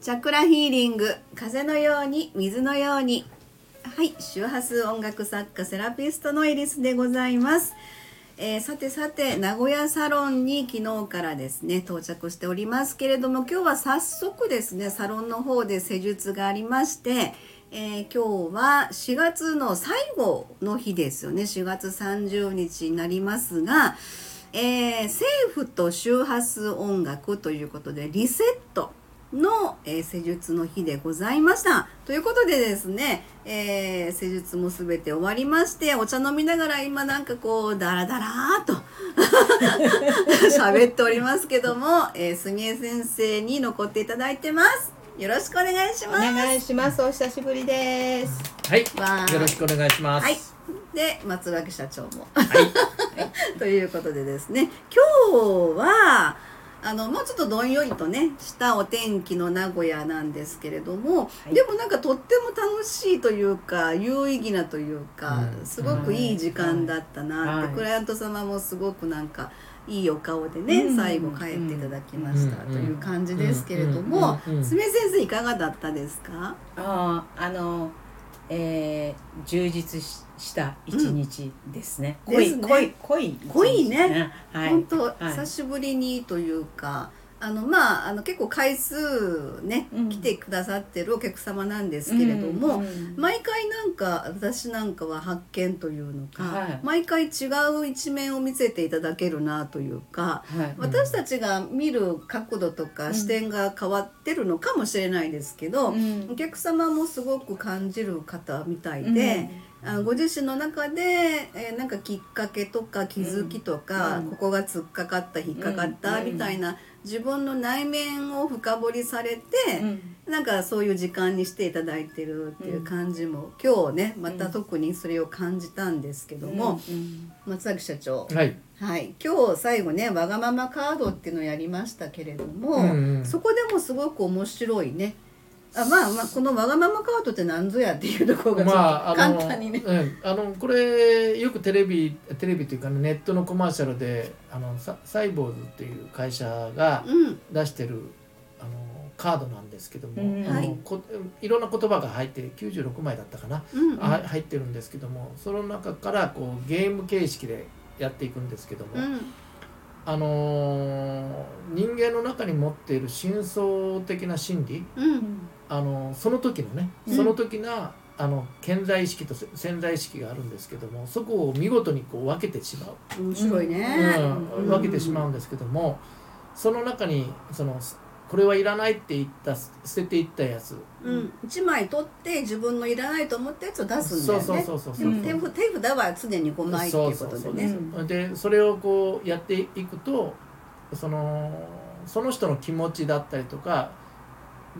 チャクラヒーリング風のように水のように。はい周波数音楽作家セラピストのエリスでございます、えーさてさて名古屋サロンに昨日からですね到着しておりますけれども今日は早速ですねサロンの方で施術がありまして、えー今日は4月の最後の日ですよね。4月30日になりますが、えー、政府と周波数音楽ということでリセットの、えー施術の日でございました。ということでですね、えー施術もすべて終わりまして、お茶飲みながら今なんかこう、ダラダラーっと 喋っておりますけども、えー、住江先生に残っていただいてます。よろしくお願いしおます。願いします。お久しぶりです。はいわー、よろしくお願いします。はい。で、松脇社長も。はい、ということでですね今日はあのもうちょっとどんよりとねしたお天気の名古屋なんですけれども、い。でもなんかとっても楽しいというか有意義なというか、うん。すごくいい時間だったなって、はいクライアント様もすごくなんかいいお顔でね、うん。最後帰っていただきました、うんという感じですけれども、うん先生いかがだったですかああ、あの、えー、充実しした一日ですね。濃い、濃い、濃い。濃いねはい。本当、はい久しぶりにというかあのまああの結構回数ね、うん。来てくださってるお客様なんですけれども、うんうん毎回なんか私なんかは発見というのか、はい。毎回違う一面を見せていただけるなというか、はい。私たちが見る角度とか視点が変わってるのかもしれないですけど、うん。お客様もすごく感じる方みたいで。あのご自身の中で、えーなんかきっかけとか気づきとか、うん。ここが突っかかった引っかかったうん。みたいな、自分の内面を深掘りされて、うん。なんかそういう時間にしていただいてるっていう感じも、今日ねまた特にそれを感じたんですけども、うん。松崎社長、はい、はい、今日最後ねわがままカードっていうのをやりましたけれども、うんうん。そこでもすごく面白いねあまあまあこのわがままカードって何ぞやっていうところがちょっとまああ簡の、単にね、うん、あのこれよくテレビテレビというか、ね、ネットのコマーシャルであのササイボーズっていう会社がうん。出してるあのカードなんですけども、うん。あのはい。こいろんな言葉が入って96枚だったかな、うんうん。あ入ってるんですけどもその中からこうゲーム形式でやっていくんですけども、うん。あのー人間の中に持っている深層的な心理うんあのその時のねうん。その時な、あの潜在意識と潜在意識があるんですけどもそこを見事にこう分けてしまう、面白いね、うん分けてしまうんですけどもその中にそのこれはいらないって言った捨てていったやつ、うん、1枚取って自分のいらないと思ったやつを出すんだそうそうよねそうそうそう、でも手札は常に5枚っていうことでね。うん。でそれをこうやっていくとそのその人の気持ちだったりとか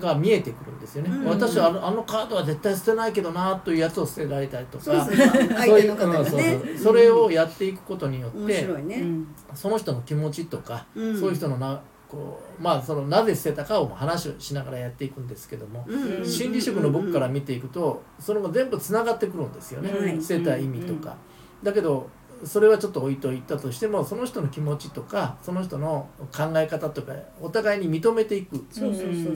が見えてくるんですよね、うん私はあのあのカードは絶対捨てないけどなというやつを捨てられたりとかそう それをやっていくことによっ面て、白いうね、ん。その人の気持ちとか、うん。そういう人のなこうまあそのなぜ捨てたかを話をしながらやっていくんですけども、うん心理職の僕から見ていくとそれも全部つながってくるんですよね、はい。捨てた意味とか、だけどそれはちょっと置いといたとしてもその人の気持ちとかその人の考え方とかお互いに認めていく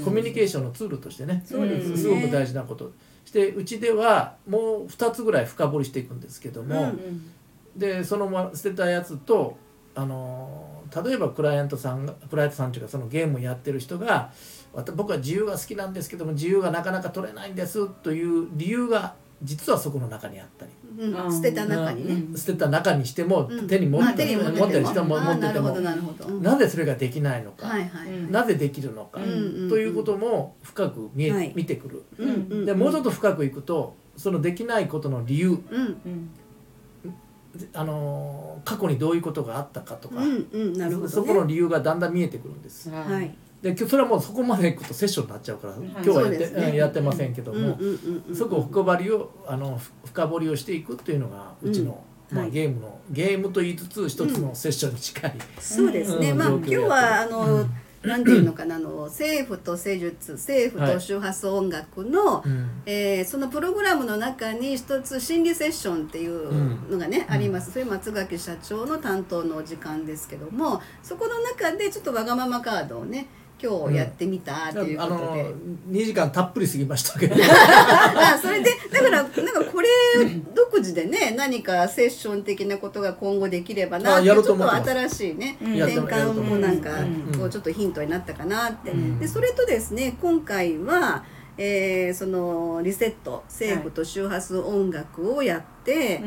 コミュニケーションのツールとしてね。そうですね。すごく大事なこと。してうちではもう2つぐらい深掘りしていくんですけども、うんでそのま捨てたやつとあの例えばクライアントさんがクライアントさんというかそのゲームをやってる人が僕は自由が好きなんですけども自由がなかなか取れないんですという理由が実はそこの中にあったり、うん。捨てた中にね、うん。捨てた中にしても、うん。手に持まあって,、持ってて持ってる人も持ってても。なぜそれができないのか、はいはい、うんなぜできるのか、ということも深く見え、はい。見てくる。でもうちょっと深くいくとそのできないことの理由。うん。うんあの過去にどういうことがあったかとか、うんうん。なるほど、ね、そこの理由がだんだん見えてくるんです。ははいい。で今日それはもうそこまでいくとセッションになっちゃうから、ん今日はやって,、ね。うんやってませんけども、うんうんうんうんそこを深掘りをあのふ深掘りをしていくっていうのがうちの、まあ、うんはいゲームのゲームと言いつつ一つのセッションに近い、そうですね、まあ今日はあの、うん。なんていうのかなあの政府と施術政府と周波数音楽の、うん。えーそのプログラムの中に一つ心理セッションっていうのがね、あります。それ松垣社長の担当のお時間ですけどもそこの中でちょっとわがままカードをね今日やってみたっていうあことで、の2時間たっぷり過ぎましたけど。あそれでだからなんかこれ独自でね何かセッション的なことが今後できればなあってちょっと新しいね、うん。転換もなんかうん。こうちょっとヒントになったかなって、うん。でそれとですね今回は、えーそのリセット政府と周波数音楽をやって、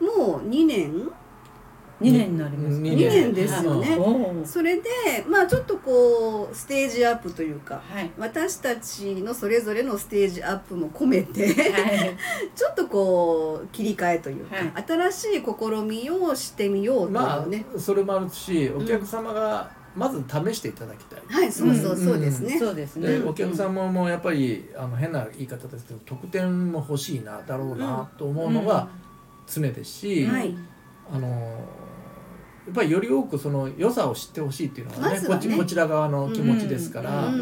もう2年2年になりますうん2年。ですよね。それでまあちょっとこうステージアップというかはい。私たちのそれぞれのステージアップも込めてはい。ちょっとこう切り替えというか、は新しい試みをしてみようといまうね、あそれもあるしお客様がまず試していただきたい、はいそうそううん。そうですね、そうですね。でお客様もやっぱりあの変な言い方ですけど得点も欲しいなだろうなと思うのが常ですし、はい。あのやっぱりより多くその良さを知ってほしいっていうのがね,、ね。ここちら側の気持ちですから、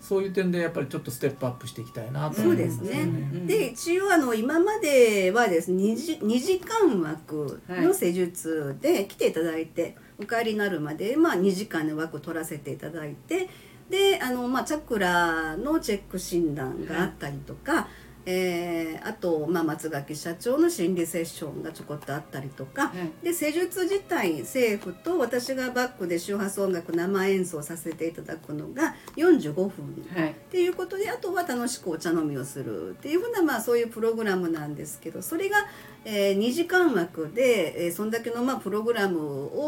そういう点でやっぱりちょっとステップアップしていきたいなとそうで思いますすね。うん。で一応あの今まではですね 2, 時2時間枠の施術で来ていただいて、お帰りになるまで、まあ、2時間の枠取らせていただいてであの、まあ、チャクラのチェック診断があったりとか、えーあと、まあ、松垣社長の心理セッションがちょこっとあったりとか、はいで施術自体政府と私がバックで周波数音楽生演奏させていただくのが45分。はい。っていうことであとは楽しくお茶飲みをするっていうふうなまあそういうプログラムなんですけどそれが、えー2時間枠で、えーそんだけのまあプログラム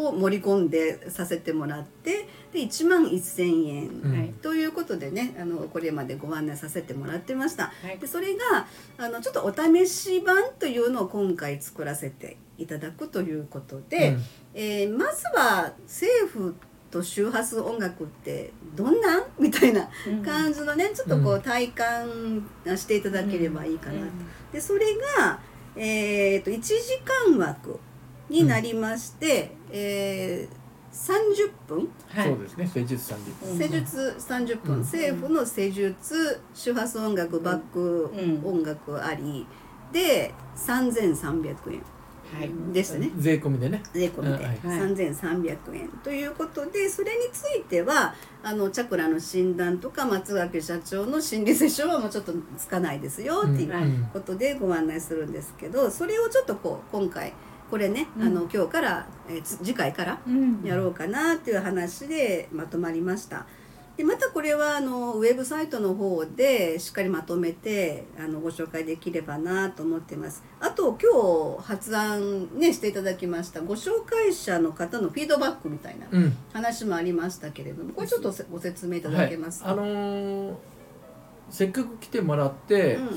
を盛り込んでさせてもらってで1万1,000円。ということでねあのこれまでご案内させてもらってました、はい。でそれがあのちょっとお試し版というのを今回作らせていただくということで、うん。えーまずは政府と周波数音楽ってどんなん？みたいな感じのねちょっとこうう体感していただければいいかなと。うん。でそれが、えー、と1時間枠になりまして、えー30分。はい。そうですね。施術30分。うん施術30分、うん。政府の施術周波数音楽バックうん。音楽ありで3300円はい。ですね。税込みでね。税込みで。うんはい。3300円ということでそれについてはあのチャクラの診断とか松垣社長の心理セッションはもうちょっとつかないですよっていうはいことでご案内するんですけどそれをちょっとこう今回これね、うん。あの今日から、え次回からうん。やろうかなっていう話でまとまりました。でまたこれはあのウェブサイトの方でしっかりまとめてあのご紹介できればなと思ってます。あと今日発案ねしていただきましたご紹介者の方のフィードバックみたいなうん。話もありましたけれどもこれちょっとせご説明いただけますか、はい、あのーせっかく来てもらって、うんうん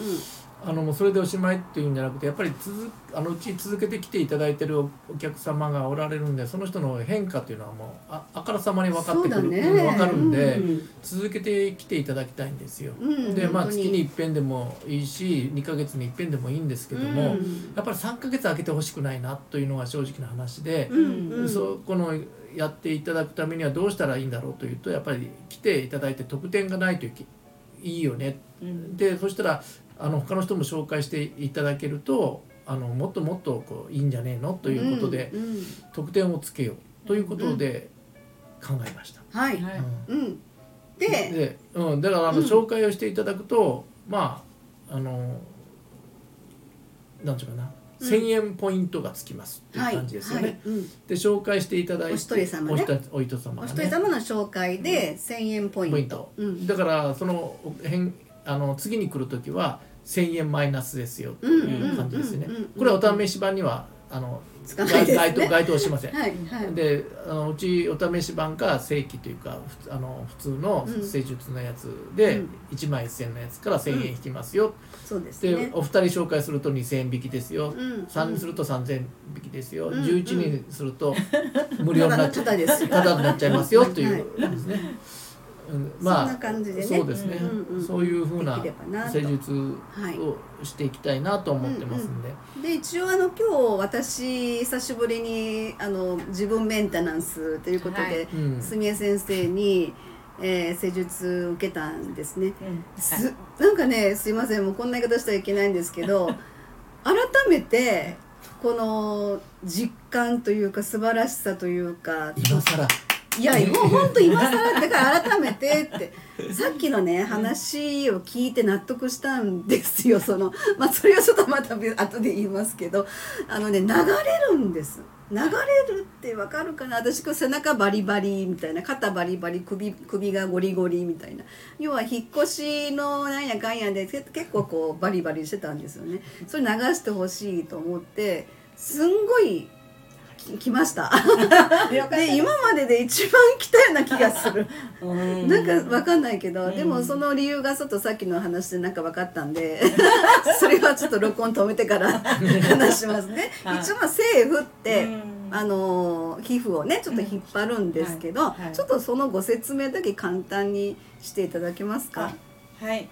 あのもうそれでおしまいっていうんじゃなくてやっぱり続あのうち続けてきていただいてるお客様がおられるんでその人の変化っていうのはもうああからさまに分かってくる、ね。うん分かるんで、うん。続けてきていただきたいんですよ。うんでまあ月に一遍でもいいし2ヶ月に一遍でもいいんですけども、うん。やっぱり3ヶ月空けてほしくないなというのが正直な話で、うんうん。そこのやっていただくためにはどうしたらいいんだろうというとやっぱり来ていただいて得点がないといいよね。うん。でそしたらあの他の人も紹介していただけるとあのもっともっとこういいんじゃねえの？ということで、うんうん。得点をつけよう。ということで考えました。はい、はい。うん。うん、でで、うん、だからあのうん。紹介をしていただくと、まああのなんていうかな、うん。1,000円ポイントがつきますっていうはい感じですよね。はい。うん。で紹介していただいてお一人様ね。お一人お一人様お様の紹介で1000円ポイント。ポイント。うん。だからその変あの次に来る時は1,000円マイナスですよという感じですね。これはお試し版にはあのつかないですね。該当該当しません。はいはい。であのうちお試し版か正規というかあの普通のうん施術のやつでうん。1万1000円のやつから1000円引きますよ、そうですでねお二人紹介すると2000円引きですよ、うん。3人すると3000円引きですよ、うん。11人すると無料になっちゃう。ただになっちゃいますよというですね。うんそんな感じでね。そうですね、うんうんそういうふうな施術はいをしていきたいなと思ってますんで、で一応あの今日私久しぶりにあの自分メンテナンスということで、はい。うん。住江先生に、えー施術受けたんですね。うん。すなんかねすいません。もうこんな言い方したらいけないんですけど 改めてこの実感というか素晴らしさというか今更いやもう 本当今更だから改めてって。さっきのね話を聞いて納得したんですよその。まあそれはちょっとまた別後で言いますけど。あのね流れるんです。流れるってわかるかな？私こう背中バリバリみたいな肩バリバリ首首がゴリゴリみたいな。要は引っ越しのなんやかんやでけ結構こうバリバリしてたんですよね。それ流してほしいと思ってすんごいき来ました。で今までで一番来たような気がする。うん。なんかわかんないけど、うん。でもその理由がちょっとさっきの話でなんか分かったんで それはちょっと録音止めてから話しますね。はい一応まあ政府って、うん。あのー皮膚をねちょっと引っ張るんですけど、ちょっとそのご説明だけ簡単にしていただけますか？はい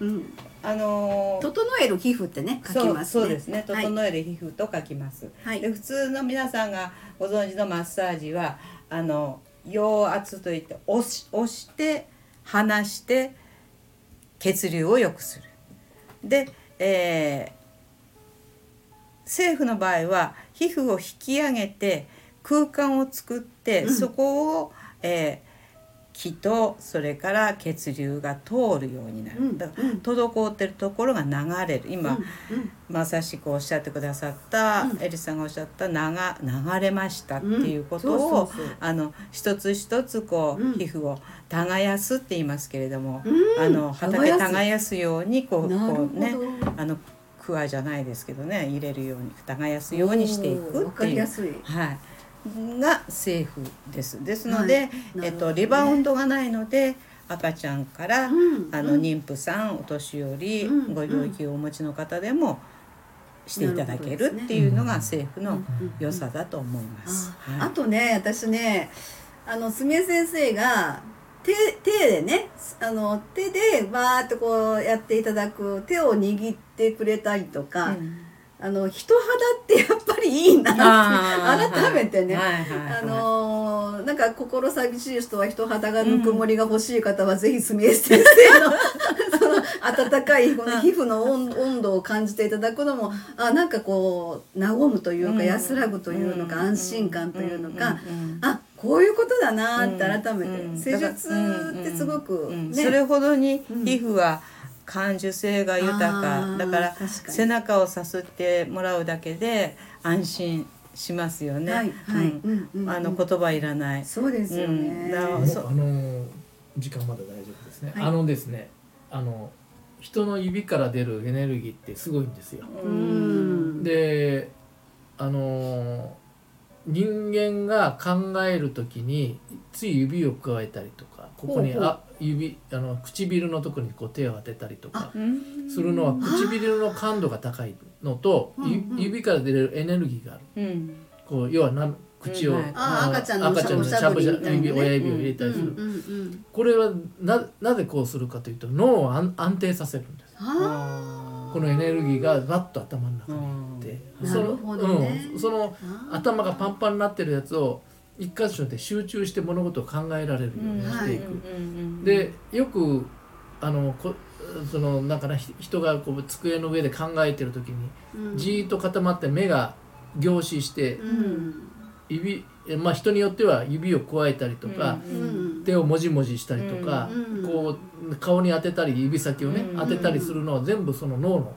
うん、あのー整える皮膚ってね書きますね。そうそうですね。はい。整える皮膚と書きます、はい。で普通の皆さんがご存知のマッサージはあの陽圧といって押し押して離して血流を良くする。で、えー政府の場合は皮膚を引き上げて空間を作って、うん。そこを、えー気とそれから血流が通るようになる、うんだからうん。滞ってるところが流れる。今、うんまさしくおっしゃってくださった、うん。エリさんがおっしゃった流流れましたっていうことを、一つ一つこう、うん。皮膚を耕すって言いますけれども、うん。あの畑耕す。ようにこうこうねあのクワじゃないですけどね入れるように耕すようにしていくっていう。がセーフです。ですので、はい。なえっとリバウンドがないので赤ちゃんから、うんあのうん妊婦さんお年寄り、うんご病気をお持ちの方でもしていただけるっていうのが政府のうん良さだと思います。あ,、はい。とね私ねあのすみれ先生が手手でねあの手でバーってこうやっていただく手を握ってくれたりとか、うんあの人肌ってやっぱりいいなって改めてね、はいはいはいあのーなんか心寂しい人は人肌がぬくもりが欲しい方は、ぜひすみれ先生の その温かいこの皮膚の温温度を感じていただくのもあなんかこう和むというか、うん。安らぐというのか、うん。安心感というのか、うん。うん。うん。あこういうことだなって改めて、うん。施術ってすごくね、うん。それほどにうん。皮膚は感受性が豊あかーだから背中をさすってもらうだけで安心しますよね。はいはいあの言葉いらない。そうですよね、あの時間まだ大丈夫ですね、はい。あのですねあの人の指から出るエネルギーってすごいんですよ、うん。であの人間が考える時につい指を加えたりとかここにほうほう。あ指あの唇のところにこう手を当てたりとかうん。するのは唇の感度が高いのと、指から出るエネルギーがある。うん。こう要はな口を、うんはい。あ赤ちゃんの赤ちゃんのしゃぶしゃぶ指親指を入れたりする、これはななぜこうするかというと脳を安安定させるんです。あこのエネルギーがバッと頭の中にいって、うん。そのねうん、そのあ頭がパンパンになってるやつを一箇所で集中して物事を考えられるようにしていく、でよくあのこそのなんかなひ人がこう机の上で考えてる時にうん。じーっと固まって目が凝視してうん。指えまあ人によっては指を加えたりとか、うん手をもじもじしたりとか、うんこう顔に当てたり指先をね、うん当てたりするのは全部その脳の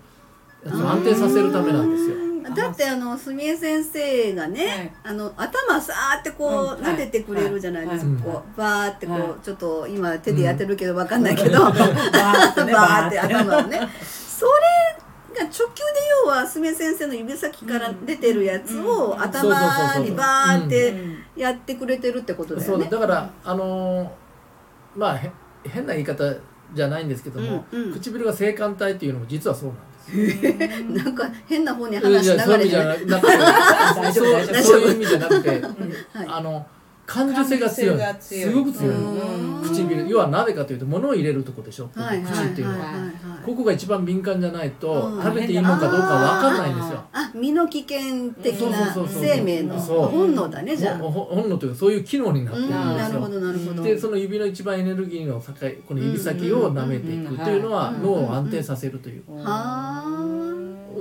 安定させるためなんですよ。だってあのすみれ先生がね、はい。あの頭さーってこう、うん。撫でてくれるじゃないですか、はい。こうバーってこう、はい。ちょっと今手でやってるけどわかんないけど、ババーって頭をね。それが直球で要はすみれ先生の指先から出てるやつをうん。頭にバーっうてんやってくれてるってことだよね。だ。からあのーまあへ変な言い方じゃないんですけども、うんうん。唇が性感帯っていうのも実はそうなんです。よ。なんか変な方にい話しながらじゃなくて。大丈夫大丈夫。そういう意味じゃなくて、はい。あの感受性が強い。すごく強い。うん。唇。要はなぜかというと物を入れるとこでしょ、はいはい口っていうのは、はいはいはい。ここが一番敏感じゃないとうん。食べていいのかどうかわかんないんですよ。あ身の危険的な生命の本能だねじゃあ。本能というかそういう機能になってるんうんですよ。なるほどなるほど。でその指の一番エネルギーの高いこの指先を舐めていくというのはうん脳を安定させるという、はあ。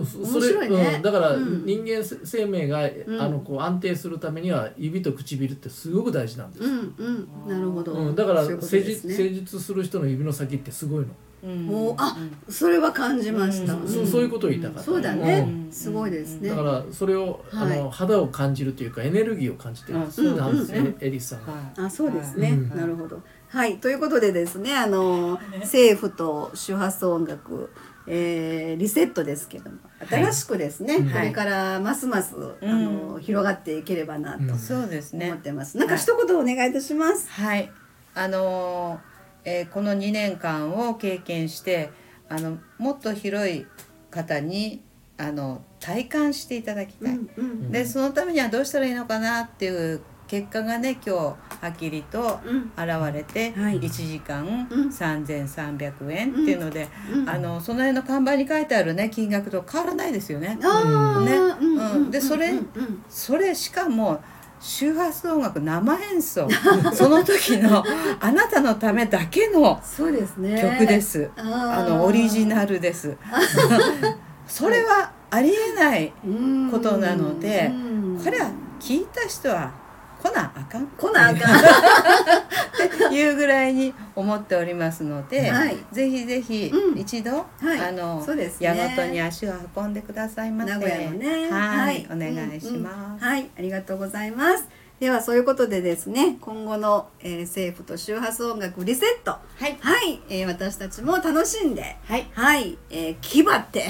うそ面白いね。うん、だからうん。人間生命が、ん。あのこう安定するためには指と唇ってすごく大事なんです、うんうん。なるほど、うん、だからそういうこと施すね。施術する人の指の先ってすごいの、うん。もうあそれは感じました、うん。そそういうことを言いたかった。そうだね、うん。すごいですね。だからそれを、あの肌を感じるというかエネルギーを感じてるんですうん。なんですね、うんエリスさんあそうですね、うん。なるほど。はい。ということでですねあの 政府と周波数音楽、えーリセットですけども新しくですね、はいこれからますます、あの広がっていければなとうん。そうですね。思ってます、なんか一言お願いいたします、はい、あのーえーこの2年間を経験してあのもっと広い方にあの体感していただきたい、うんうん。でそのためにはどうしたらいいのかなっていう結果がね今日はっきりとうん。現れて、はい。1時間うん。3300円っていうので、うん。あのその辺の看板に書いてあるね金額と変わらないですよね。ね。うんうんでそれそれしかも周波数音楽生演奏。その時のあなたのためだけのそうですね。曲です、あのオリジナルです。それはありえないルことなのでこれは聞いた人は来なあかん。っ来なあかん。ていうぐらいに思っておりますので、はい。ぜひぜひうん。一度、はい。あのね。矢本に足を運んでくださいませ。名古屋のね。はい、お願いします、うんうん。はい。ありがとうございますではそういうことでですね今後の、えー政府と周波数音楽リセット。はい。はい、えー私たちも楽しんで。はい。はい、えー、気張って。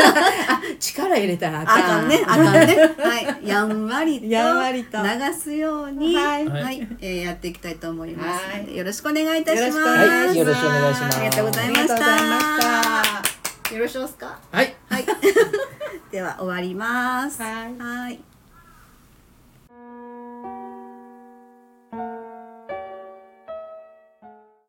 力入れたらああかんかんね。あかんね。はい。やんわりと。やんわりと。流すように。はい。はい、えーやっていきたいと思いますのではい。よろしくお願いいたします。よろしくお願いします。はいよろしくお願いします。ありがとうございました。た。よろしいですか？はい。はい。では終わります。はい。はい